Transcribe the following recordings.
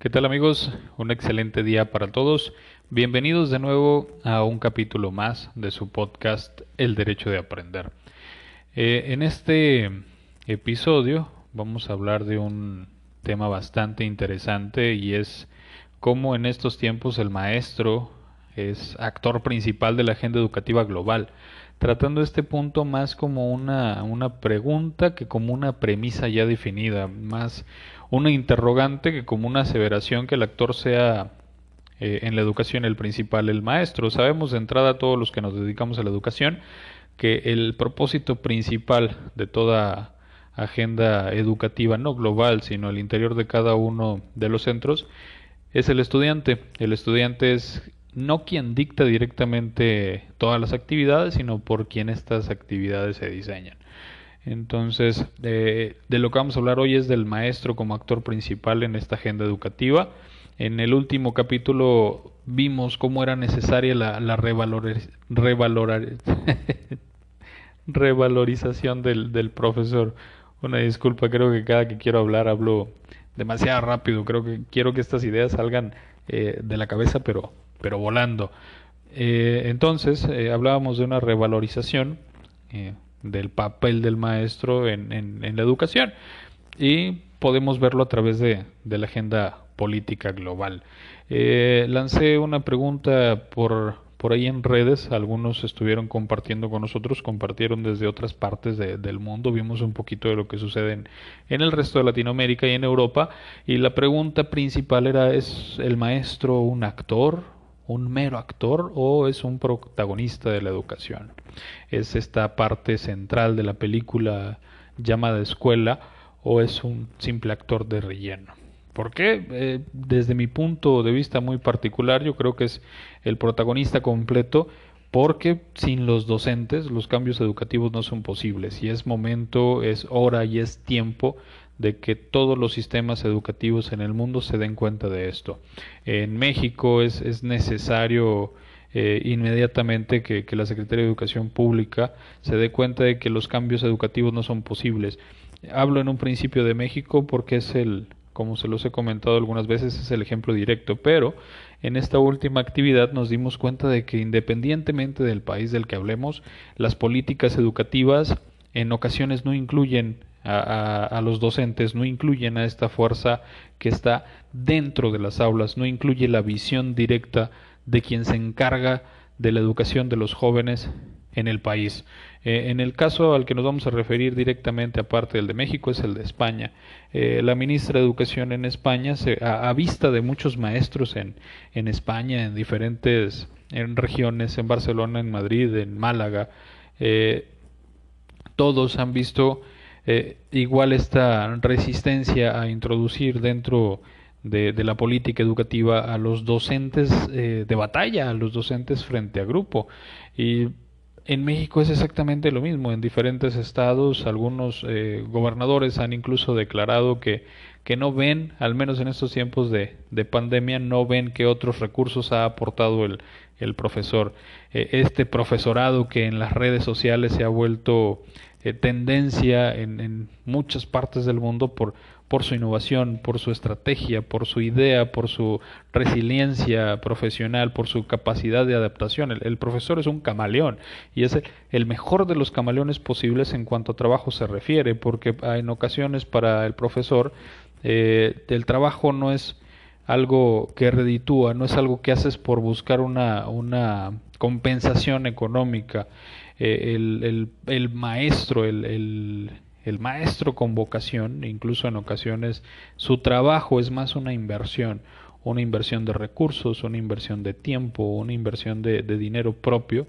¿Qué tal amigos? Un excelente día para todos. Bienvenidos de nuevo a un capítulo más de su podcast El Derecho de Aprender. Eh, en este episodio vamos a hablar de un tema bastante interesante y es cómo en estos tiempos el maestro es actor principal de la agenda educativa global, tratando este punto más como una, una pregunta que como una premisa ya definida, más una interrogante que como una aseveración que el actor sea eh, en la educación el principal, el maestro. Sabemos de entrada todos los que nos dedicamos a la educación que el propósito principal de toda agenda educativa, no global, sino al interior de cada uno de los centros, es el estudiante. El estudiante es no quien dicta directamente todas las actividades, sino por quien estas actividades se diseñan. Entonces, de lo que vamos a hablar hoy es del maestro como actor principal en esta agenda educativa. En el último capítulo vimos cómo era necesaria la, la revalorización del, profesor. Una disculpa, creo que cada que quiero hablar hablo demasiado rápido. Creo que quiero que estas ideas salgan eh, de la cabeza, pero, pero volando. Eh, entonces, eh, hablábamos de una revalorización del papel del maestro en, en, la educación y podemos verlo a través de, la agenda política global. Eh, lancé una pregunta por, por ahí en redes, algunos estuvieron compartiendo con nosotros, compartieron desde otras partes del mundo, vimos un poquito de lo que sucede en, el resto de Latinoamérica y en Europa, y la pregunta principal era, ¿es el maestro un actor, un mero actor o es un protagonista de la educación? Es esta parte central de la película llamada escuela o es un simple actor de relleno. ¿Por qué? Eh, desde mi punto de vista muy particular, yo creo que es el protagonista completo porque sin los docentes los cambios educativos no son posibles y es momento, es hora y es tiempo de que todos los sistemas educativos en el mundo se den cuenta de esto. En México es, es necesario eh, inmediatamente que, la Secretaría de Educación Pública se dé cuenta de que los cambios educativos no son posibles. Hablo en un principio de México porque es el, como se los he comentado algunas veces, es el ejemplo directo, pero en esta última actividad nos dimos cuenta de que independientemente del país del que hablemos, las políticas educativas en ocasiones no incluyen a, a, los docentes, no incluyen a esta fuerza que está dentro de las aulas, no incluye la visión directa de quien se encarga de la educación de los jóvenes en el país. Eh, en el caso al que nos vamos a referir directamente, aparte del de México, es el de España. Eh, la ministra de Educación en España, se, a, vista de muchos maestros en, en España, en diferentes en regiones, en Barcelona, en Madrid, en Málaga, eh, todos han visto igual esta resistencia a introducir dentro de, la política educativa a los docentes eh, de batalla, a los docentes frente a grupo. Y en México es exactamente lo mismo. En diferentes estados, algunos eh, gobernadores han incluso declarado que, que no ven, al menos en estos tiempos de, de pandemia, no ven que otros recursos ha aportado el, el profesor. Eh, este profesorado que en las redes sociales se ha vuelto tendencia en, en muchas partes del mundo por por su innovación, por su estrategia, por su idea, por su resiliencia profesional, por su capacidad de adaptación. El, profesor es un camaleón y es el mejor de los camaleones posibles en cuanto a trabajo se refiere, porque en ocasiones para el profesor eh, el trabajo no es algo que reditúa, no es algo que haces por buscar una, una compensación económica. Eh, el, el, el, maestro, el, el maestro con vocación, incluso en ocasiones su trabajo es más una inversión, una inversión de recursos, una inversión de tiempo, una inversión de, dinero propio,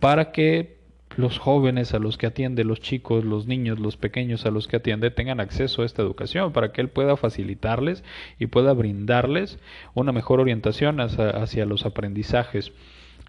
para que los jóvenes a los que atiende, los chicos, los niños, los pequeños a los que atiende tengan acceso a esta educación, para que él pueda facilitarles y pueda brindarles una mejor orientación hacia los aprendizajes.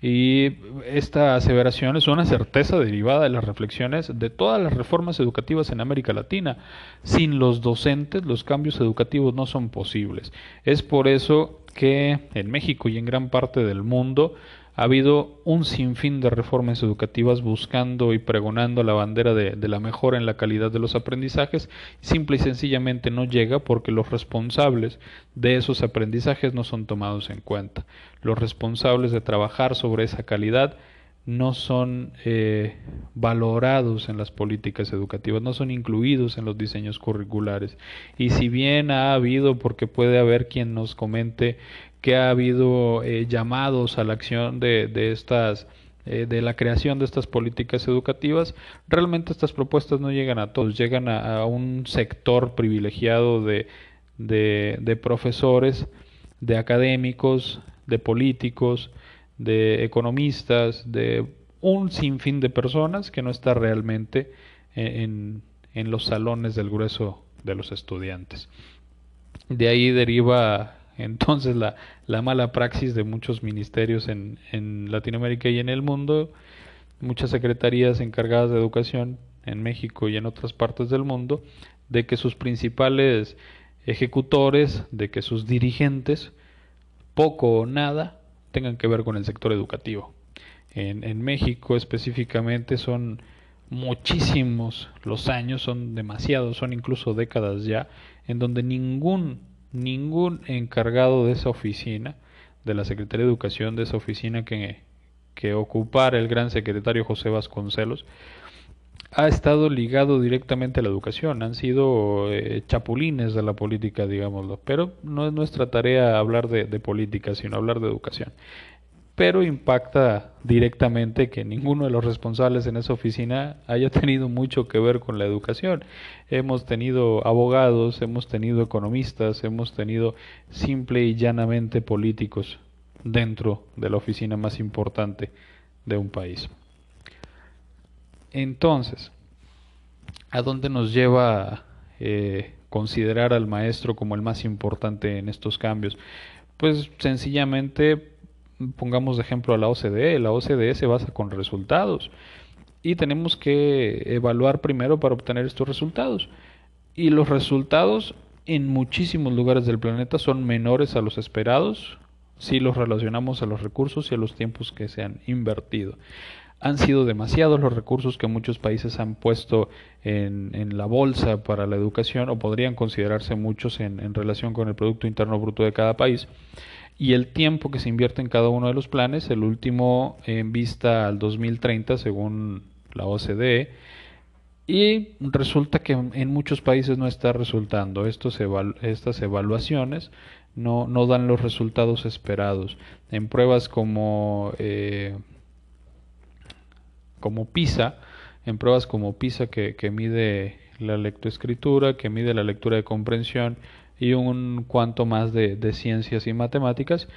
Y esta aseveración es una certeza derivada de las reflexiones de todas las reformas educativas en América Latina. Sin los docentes los cambios educativos no son posibles. Es por eso que en México y en gran parte del mundo ha habido un sinfín de reformas educativas buscando y pregonando la bandera de, la mejora en la calidad de los aprendizajes, simple y sencillamente no llega porque los responsables de esos aprendizajes no son tomados en cuenta. Los responsables de trabajar sobre esa calidad no son eh, valorados en las políticas educativas, no son incluidos en los diseños curriculares. Y si bien ha habido, porque puede haber quien nos comente que ha habido eh, llamados a la acción de, de estas eh, de la creación de estas políticas educativas, realmente estas propuestas no llegan a todos, llegan a, un sector privilegiado de, de, de profesores, de académicos, de políticos, de economistas, de un sinfín de personas que no está realmente en, en los salones del grueso de los estudiantes. De ahí deriva entonces la, la mala praxis de muchos ministerios en, en Latinoamérica y en el mundo, muchas secretarías encargadas de educación en México y en otras partes del mundo, de que sus principales ejecutores, de que sus dirigentes, poco o nada, tengan que ver con el sector educativo. En, en México específicamente son muchísimos los años, son demasiados, son incluso décadas ya, en donde ningún ningún encargado de esa oficina, de la Secretaría de Educación, de esa oficina que, que ocupara el gran secretario José Vasconcelos, ha estado ligado directamente a la educación, han sido eh, chapulines de la política, digámoslo, pero no es nuestra tarea hablar de, de política, sino hablar de educación pero impacta directamente que ninguno de los responsables en esa oficina haya tenido mucho que ver con la educación. Hemos tenido abogados, hemos tenido economistas, hemos tenido simple y llanamente políticos dentro de la oficina más importante de un país. Entonces, ¿a dónde nos lleva eh, considerar al maestro como el más importante en estos cambios? Pues sencillamente pongamos de ejemplo a la OCDE, la OCDE se basa con resultados y tenemos que evaluar primero para obtener estos resultados. Y los resultados en muchísimos lugares del planeta son menores a los esperados si los relacionamos a los recursos y a los tiempos que se han invertido. Han sido demasiados los recursos que muchos países han puesto en, en la bolsa para la educación o podrían considerarse muchos en, en relación con el Producto Interno Bruto de cada país y el tiempo que se invierte en cada uno de los planes, el último en vista al 2030 según la OCDE, y resulta que en muchos países no está resultando. Estos estas evaluaciones no, no, dan los resultados esperados. En pruebas como, eh, como PISA, en pruebas como PISA que, que mide la lectoescritura, que mide la lectura de comprensión, y un cuanto más de, de ciencias y matemáticas,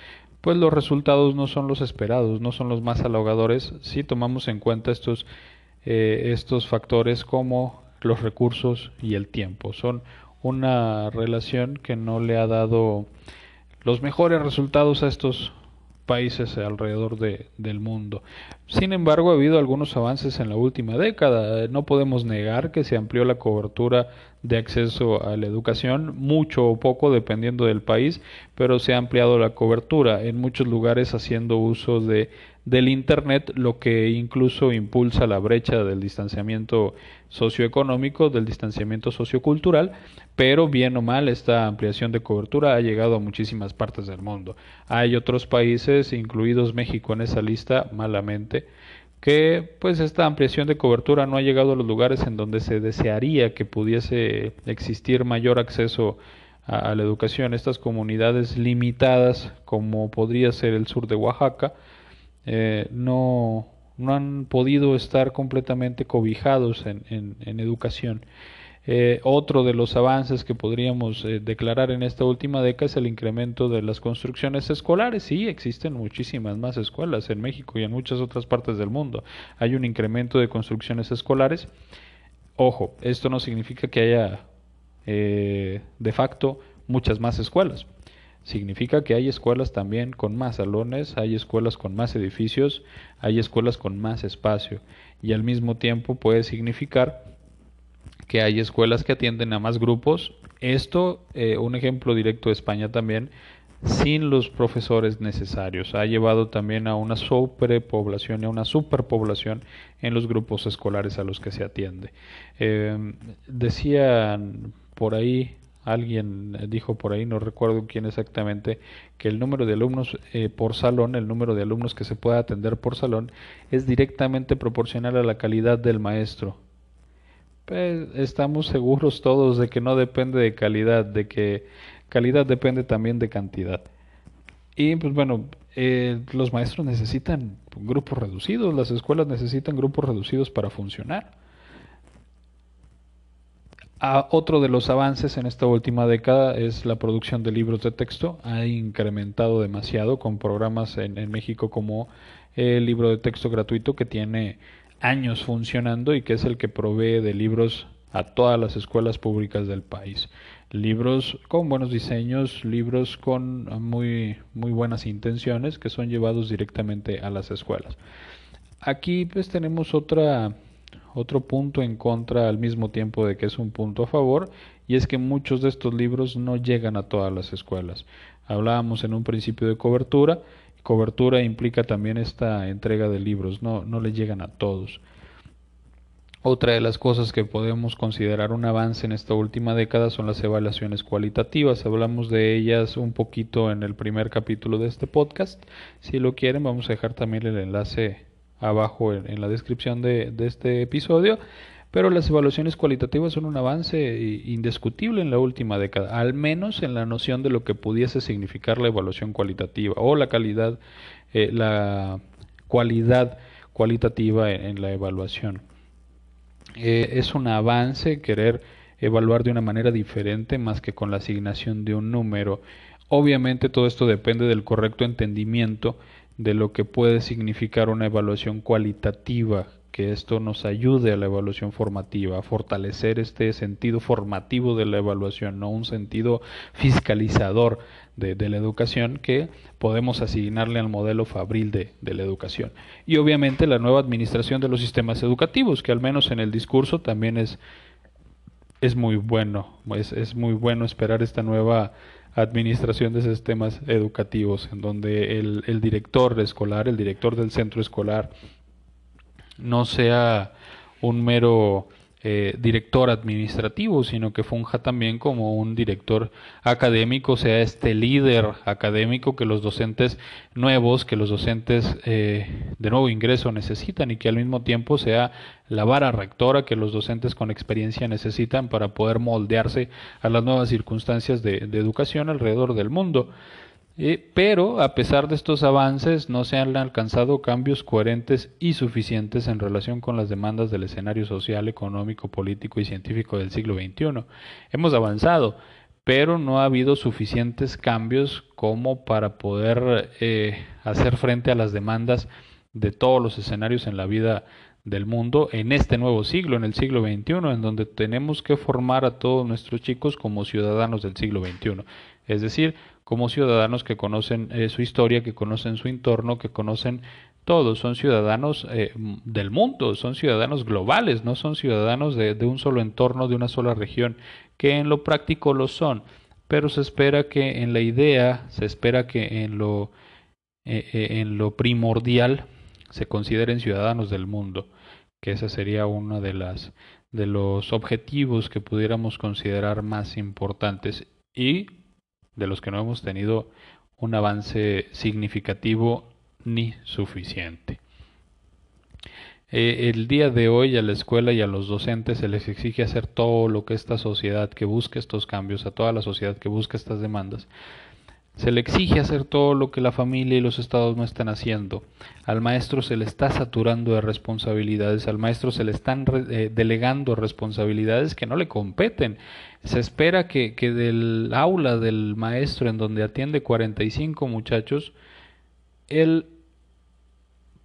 pues los resultados no son los esperados, no son los más halagadores si tomamos en cuenta estos, eh, estos factores como los recursos y el tiempo. Son una relación que no le ha dado los mejores resultados a estos países alrededor de, del mundo. Sin embargo, ha habido algunos avances en la última década. No podemos negar que se amplió la cobertura de acceso a la educación, mucho o poco dependiendo del país, pero se ha ampliado la cobertura en muchos lugares haciendo uso de del Internet, lo que incluso impulsa la brecha del distanciamiento socioeconómico, del distanciamiento sociocultural, pero bien o mal esta ampliación de cobertura ha llegado a muchísimas partes del mundo. Hay otros países, incluidos México en esa lista, malamente, que pues esta ampliación de cobertura no ha llegado a los lugares en donde se desearía que pudiese existir mayor acceso a, la educación. Estas comunidades limitadas, como podría ser el sur de Oaxaca, eh, no, no han podido estar completamente cobijados en, en, educación. Eh, otro de los avances que podríamos eh, declarar en esta última década es el incremento de las construcciones escolares. Sí, existen muchísimas más escuelas en México y en muchas otras partes del mundo. Hay un incremento de construcciones escolares. Ojo, esto no significa que haya de facto muchas más escuelas. Significa que hay escuelas también con más salones, hay escuelas con más edificios, hay escuelas con más espacio y al mismo tiempo puede significar que hay escuelas que atienden a más grupos. Esto, eh, un ejemplo directo de España también, sin los profesores necesarios. Ha llevado también a una sobrepoblación y a una superpoblación en los grupos escolares a los que se atiende. Eh, decían por ahí alguien dijo por ahí, no recuerdo quién exactamente, que el número de alumnos eh, por salón, el número de alumnos que se puede atender por salón, es directamente proporcional a la calidad del maestro. Pues estamos seguros todos de que no depende de calidad, de que calidad depende también de cantidad. Y pues bueno, eh, los maestros necesitan grupos reducidos, las escuelas necesitan grupos reducidos para funcionar otro de los avances en esta última década es la producción de libros de texto. Ha incrementado demasiado con programas en, en México como el libro de texto gratuito que tiene años funcionando y que es el que provee de libros a todas las escuelas públicas del país. Libros con buenos diseños, libros con muy, muy buenas intenciones que son llevados directamente a las escuelas. Aquí pues tenemos otra otro punto en contra al mismo tiempo de que es un punto a favor, y es que muchos de estos libros no llegan a todas las escuelas. Hablábamos en un principio de cobertura, cobertura implica también esta entrega de libros, no, no le llegan a todos. Otra de las cosas que podemos considerar un avance en esta última década son las evaluaciones cualitativas. Hablamos de ellas un poquito en el primer capítulo de este podcast. Si lo quieren, vamos a dejar también el enlace abajo en, la descripción de, este episodio, pero las evaluaciones cualitativas son un avance indiscutible en la última década, al menos en la noción de lo que pudiese significar la evaluación cualitativa o la calidad, eh, la cualidad cualitativa en, la evaluación. Eh, es un avance querer evaluar de una manera diferente más que con la asignación de un número. Obviamente todo esto depende del correcto entendimiento de lo que puede significar una evaluación cualitativa, que esto nos ayude a la evaluación formativa, a fortalecer este sentido formativo de la evaluación, no un sentido fiscalizador de, la educación que podemos asignarle al modelo fabril de, la educación. Y obviamente la nueva administración de los sistemas educativos, que al menos en el discurso también es, es muy bueno, es, es muy bueno esperar esta nueva administración de sistemas educativos, en donde el, el director escolar, el director del centro escolar, no sea un mero eh, director administrativo, sino que funja también como un director académico, sea este líder académico que los docentes nuevos, que los docentes eh, de nuevo ingreso necesitan y que al mismo tiempo sea la vara rectora que los docentes con experiencia necesitan para poder moldearse a las nuevas circunstancias de educación alrededor del mundo pero a pesar de estos avances no se han alcanzado cambios coherentes y suficientes en relación con las demandas del escenario social, económico, político y científico del siglo XXI. Hemos avanzado, pero no ha habido suficientes cambios como para poder eh, hacer frente a las demandas de todos los escenarios en la vida del mundo en este nuevo siglo, en el siglo XXI, en donde tenemos que formar a todos nuestros chicos como ciudadanos del siglo XXI. Es decir, como ciudadanos que conocen eh, su historia, que conocen su entorno, que conocen todo, son ciudadanos eh, del mundo, son ciudadanos globales, no son ciudadanos de, un solo entorno, de una sola región, que en lo práctico lo son, pero se espera que en la idea, se espera que en lo, eh, primordial se consideren ciudadanos del mundo, que esa sería una de las de los objetivos que pudiéramos considerar más importantes. Y de los que no hemos tenido un avance significativo ni suficiente. Eh, el día de hoy a la escuela y a los docentes se les exige hacer todo lo que esta sociedad que busca estos cambios, a toda la sociedad que busca estas demandas, se le exige hacer todo lo que la familia y los estados no están haciendo. Al maestro se le está saturando de responsabilidades, al maestro se le están eh, delegando responsabilidades que no le competen. Se espera que, que del aula del maestro en donde atiende 45 muchachos, él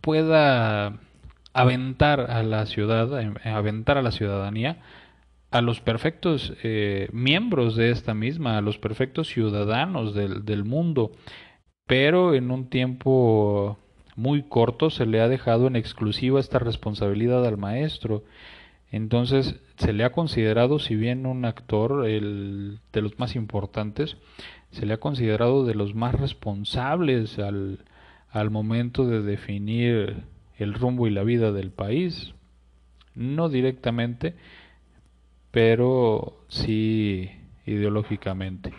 pueda aventar a la ciudad, eh, aventar a la ciudadanía a los perfectos eh, miembros de esta misma, a los perfectos ciudadanos del, del mundo, pero en un tiempo muy corto se le ha dejado en exclusiva esta responsabilidad al maestro. Entonces se le ha considerado, si bien un actor de los más importantes, se le ha considerado de los más responsables al, al momento de definir el rumbo y la vida del país. No directamente, pero sí ideológicamente.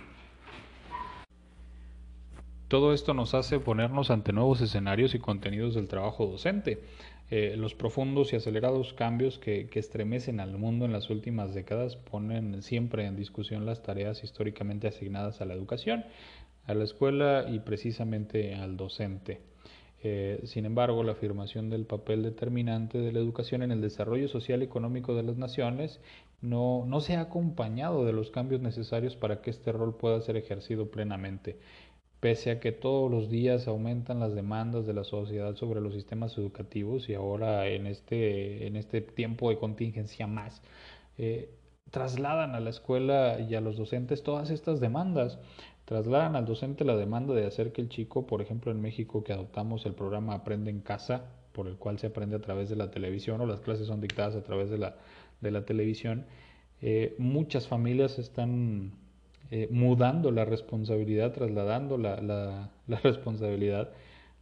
Todo esto nos hace ponernos ante nuevos escenarios y contenidos del trabajo docente. Eh, los profundos y acelerados cambios que, que, estremecen al mundo en las últimas décadas ponen siempre en discusión las tareas históricamente asignadas a la educación, a la escuela y precisamente al docente. Eh, sin embargo, la afirmación del papel determinante de la educación en el desarrollo social y económico de las naciones no, no se ha acompañado de los cambios necesarios para que este rol pueda ser ejercido plenamente. Pese a que todos los días aumentan las demandas de la sociedad sobre los sistemas educativos y ahora en este, en este tiempo de contingencia más, eh, trasladan a la escuela y a los docentes todas estas demandas trasladan al docente la demanda de hacer que el chico, por ejemplo en México que adoptamos el programa Aprende en casa, por el cual se aprende a través de la televisión o las clases son dictadas a través de la, de la televisión, eh, muchas familias están eh, mudando la responsabilidad, trasladando la, la, la responsabilidad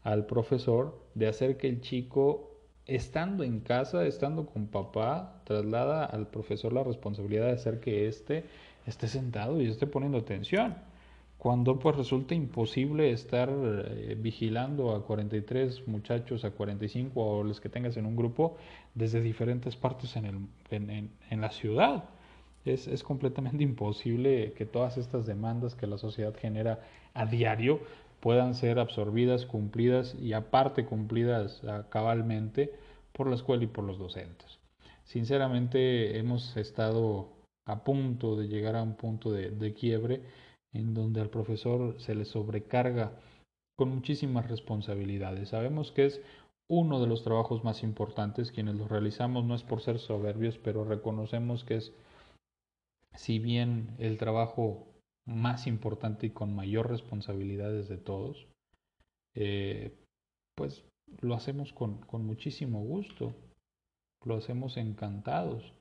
al profesor de hacer que el chico estando en casa, estando con papá, traslada al profesor la responsabilidad de hacer que éste esté sentado y esté poniendo atención cuando pues resulta imposible estar eh, vigilando a 43 muchachos, a 45 o los que tengas en un grupo desde diferentes partes en, el, en, en, la ciudad. Es, es, completamente imposible que todas estas demandas que la sociedad genera a diario puedan ser absorbidas, cumplidas y aparte cumplidas ah, cabalmente por la escuela y por los docentes. Sinceramente hemos estado a punto de llegar a un punto de, de quiebre en donde al profesor se le sobrecarga con muchísimas responsabilidades. Sabemos que es uno de los trabajos más importantes, quienes lo realizamos no es por ser soberbios, pero reconocemos que es, si bien el trabajo más importante y con mayor responsabilidades de todos, eh, pues lo hacemos con, con muchísimo gusto, lo hacemos encantados.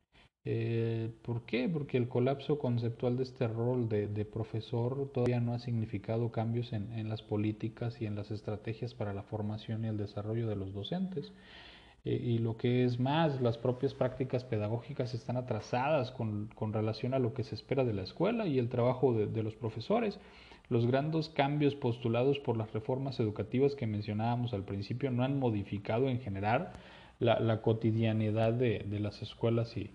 Eh, ¿Por qué? Porque el colapso conceptual de este rol de, profesor todavía no ha significado cambios en, las políticas y en las estrategias para la formación y el desarrollo de los docentes. Eh, y lo que es más, las propias prácticas pedagógicas están atrasadas con, relación a lo que se espera de la escuela y el trabajo de, los profesores. Los grandes cambios postulados por las reformas educativas que mencionábamos al principio no han modificado en general la, cotidianidad de, de las escuelas y,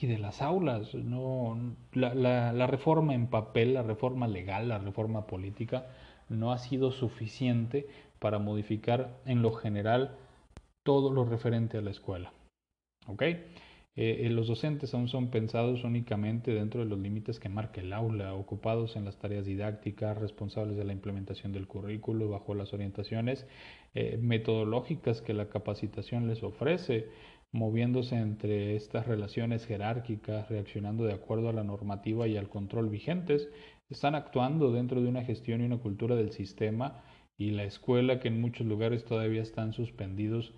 y de las aulas. No, la, la, reforma en papel, la reforma legal, la reforma política no ha sido suficiente para modificar en lo general todo lo referente a la escuela. ¿Ok? Eh, eh, los docentes aún son pensados únicamente dentro de los límites que marca el aula, ocupados en las tareas didácticas, responsables de la implementación del currículo bajo las orientaciones eh, metodológicas que la capacitación les ofrece, moviéndose entre estas relaciones jerárquicas, reaccionando de acuerdo a la normativa y al control vigentes, están actuando dentro de una gestión y una cultura del sistema y la escuela que en muchos lugares todavía están suspendidos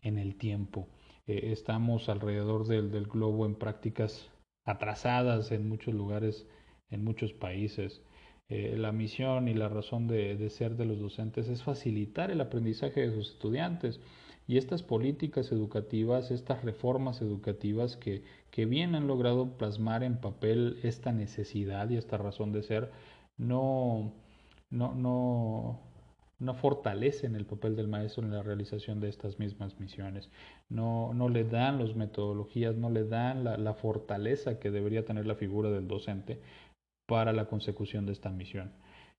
en el tiempo. Eh, estamos alrededor del, del, globo en prácticas atrasadas en muchos lugares, en muchos países. Eh, la misión y la razón de, de ser de los docentes es facilitar el aprendizaje de sus estudiantes y estas políticas educativas, estas reformas educativas que, que bien han logrado plasmar en papel esta necesidad y esta razón de ser, no, no, no, no fortalecen el papel del maestro en la realización de estas mismas misiones, no, no le dan las metodologías, no le dan la, fortaleza que debería tener la figura del docente para la consecución de esta misión.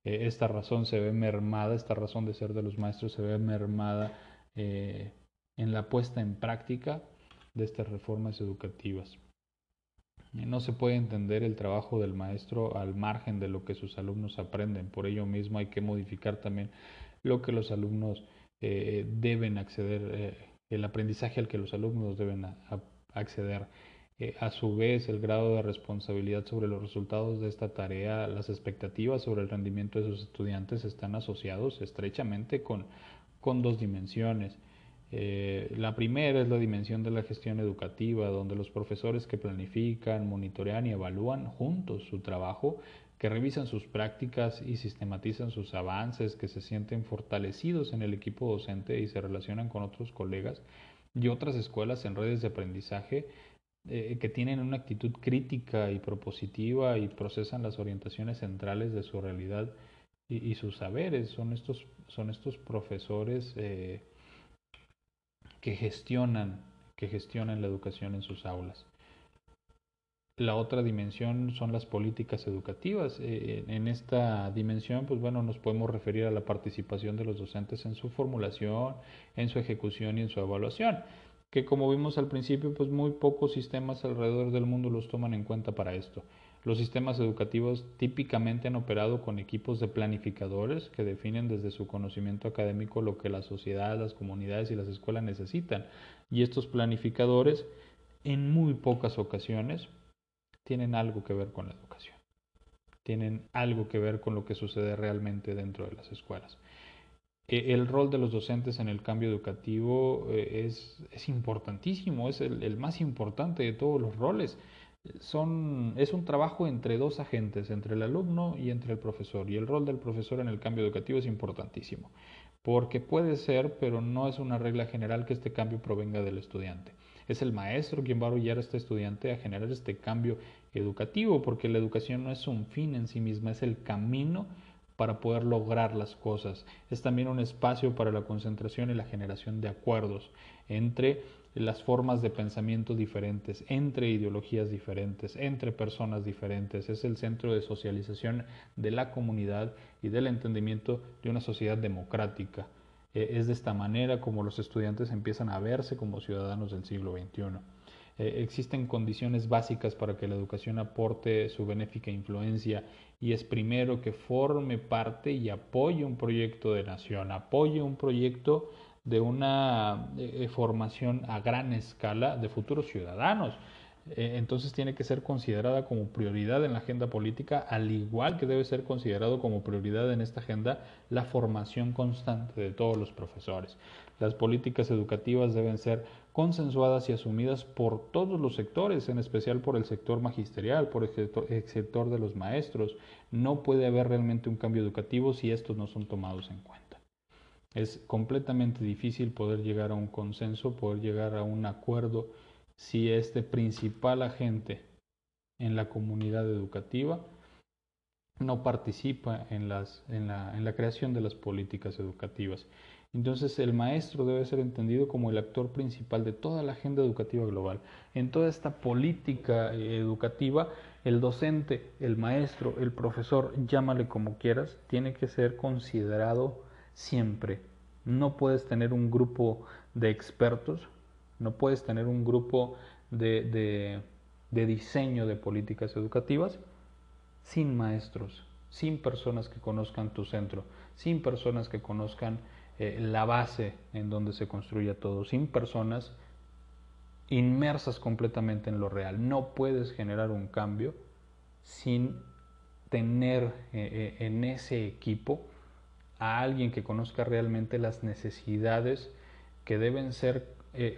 Eh, esta razón se ve mermada, esta razón de ser de los maestros se ve mermada eh, en la puesta en práctica de estas reformas educativas. No se puede entender el trabajo del maestro al margen de lo que sus alumnos aprenden. Por ello mismo hay que modificar también lo que los alumnos eh, deben acceder, eh, el aprendizaje al que los alumnos deben acceder. Eh, a su vez, el grado de responsabilidad sobre los resultados de esta tarea, las expectativas sobre el rendimiento de sus estudiantes están asociados estrechamente con, con dos dimensiones Eh, la primera es la dimensión de la gestión educativa, donde los profesores que planifican, monitorean y evalúan juntos su trabajo, que revisan sus prácticas y sistematizan sus avances, que se sienten fortalecidos en el equipo docente y se relacionan con otros colegas y otras escuelas en redes de aprendizaje, eh, que tienen una actitud crítica y propositiva y procesan las orientaciones centrales de su realidad y, sus saberes. Son estos, son estos profesores eh, que gestionan, que gestionan la educación en sus aulas. La otra dimensión son las políticas educativas. Eh, en esta dimensión, pues bueno, nos podemos referir a la participación de los docentes en su formulación, en su ejecución y en su evaluación que como vimos al principio, pues muy pocos sistemas alrededor del mundo los toman en cuenta para esto. Los sistemas educativos típicamente han operado con equipos de planificadores que definen desde su conocimiento académico lo que la sociedad, las comunidades y las escuelas necesitan. Y estos planificadores, en muy pocas ocasiones, tienen algo que ver con la educación. Tienen algo que ver con lo que sucede realmente dentro de las escuelas. E, el rol de los docentes en el cambio educativo eh, es, es importantísimo, es el, más importante de todos los roles. Es un trabajo entre dos agentes, entre el alumno y entre el profesor. Y el rol del profesor en el cambio educativo es importantísimo, porque puede ser, pero no es una regla general que este cambio provenga del estudiante. Es el maestro quien va a orullar a este estudiante a generar este cambio educativo, porque la educación no es un fin en sí misma, es el camino para poder lograr las cosas. Es también un espacio para la concentración y la generación de acuerdos entre las formas de pensamiento diferentes, entre ideologías diferentes, entre personas diferentes. Es el centro de socialización de la comunidad y del entendimiento de una sociedad democrática. Eh, es de esta manera como los estudiantes empiezan a verse como ciudadanos del siglo XXI. Eh, existen condiciones básicas para que la educación aporte su benéfica influencia y es primero que forme parte y apoye un proyecto de nación, apoye un proyecto de una eh, formación a gran escala de futuros ciudadanos. Eh, entonces tiene que ser considerada como prioridad en la agenda política, al igual que debe ser considerado como prioridad en esta agenda la formación constante de todos los profesores. Las políticas educativas deben ser consensuadas y asumidas por todos los sectores, en especial por el sector magisterial, por el sector, de los maestros. No puede haber realmente un cambio educativo si estos no son tomados en cuenta. Es completamente difícil poder llegar a un consenso, poder llegar a un acuerdo si este principal agente en la comunidad educativa no participa en, las, en, la, en la creación de las políticas educativas. Entonces el maestro debe ser entendido como el actor principal de toda la agenda educativa global. En toda esta política eh, educativa, el docente, el maestro, el profesor, llámale como quieras, tiene que ser considerado siempre. No puedes tener un grupo de expertos, no puedes tener un grupo de, de diseño de políticas educativas sin maestros, sin personas que conozcan tu centro, sin personas que conozcan eh, la base en donde se construye todo, sin personas inmersas completamente en lo real. No puedes generar un cambio sin tener eh, eh, en ese equipo a alguien que conozca realmente las necesidades que deben ser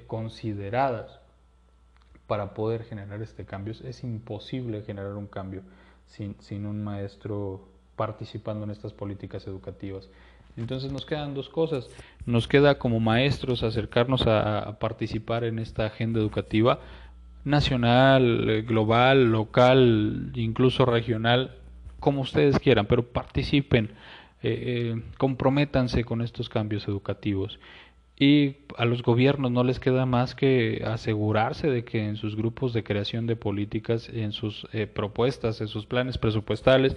consideradas para poder generar este cambio. Es imposible generar un cambio sin, sin un maestro participando en estas políticas educativas. Entonces nos quedan dos cosas. Nos queda como maestros acercarnos a, participar en esta agenda educativa nacional, eh, global, local, incluso regional, como ustedes quieran, pero participen, eh, eh, comprométanse con estos cambios educativos. Y a los gobiernos no les queda más que asegurarse de que en sus grupos de creación de políticas, en sus propuestas, en sus planes presupuestales,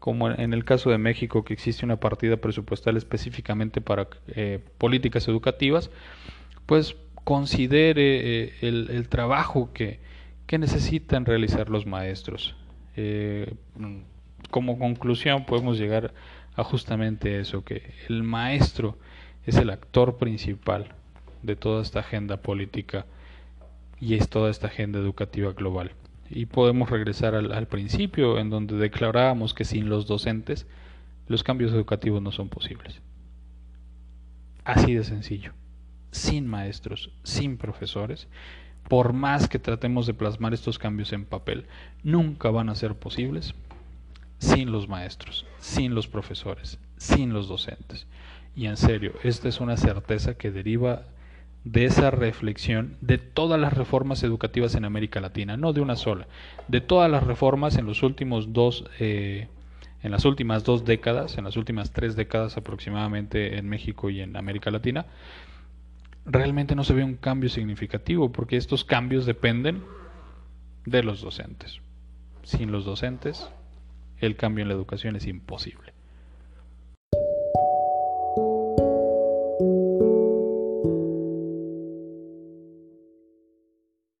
como en el caso de México, que existe una partida presupuestal específicamente para eh, políticas educativas, pues considere eh, el, trabajo que, que, necesitan realizar los maestros. Eh, como conclusión podemos llegar justamente eso, que el maestro es el actor principal de toda esta agenda política y es toda esta agenda educativa global y podemos regresar al, principio en donde declarábamos que sin los docentes los cambios educativos no son posibles. Así de sencillo. sin maestros, sin profesores, por más que tratemos de plasmar estos cambios en papel, nunca van a ser posibles sin los maestros, sin los profesores, sin los docentes. Y en serio, esta es una certeza que deriva de esa reflexión de todas las reformas educativas en América Latina, no de una sola, de todas las reformas en los últimos dos, eh, en las últimas dos décadas, en las últimas tres décadas aproximadamente en México y en América Latina, realmente no se ve un cambio significativo, porque estos cambios dependen de los docentes. Sin los docentes, el cambio en la educación es imposible.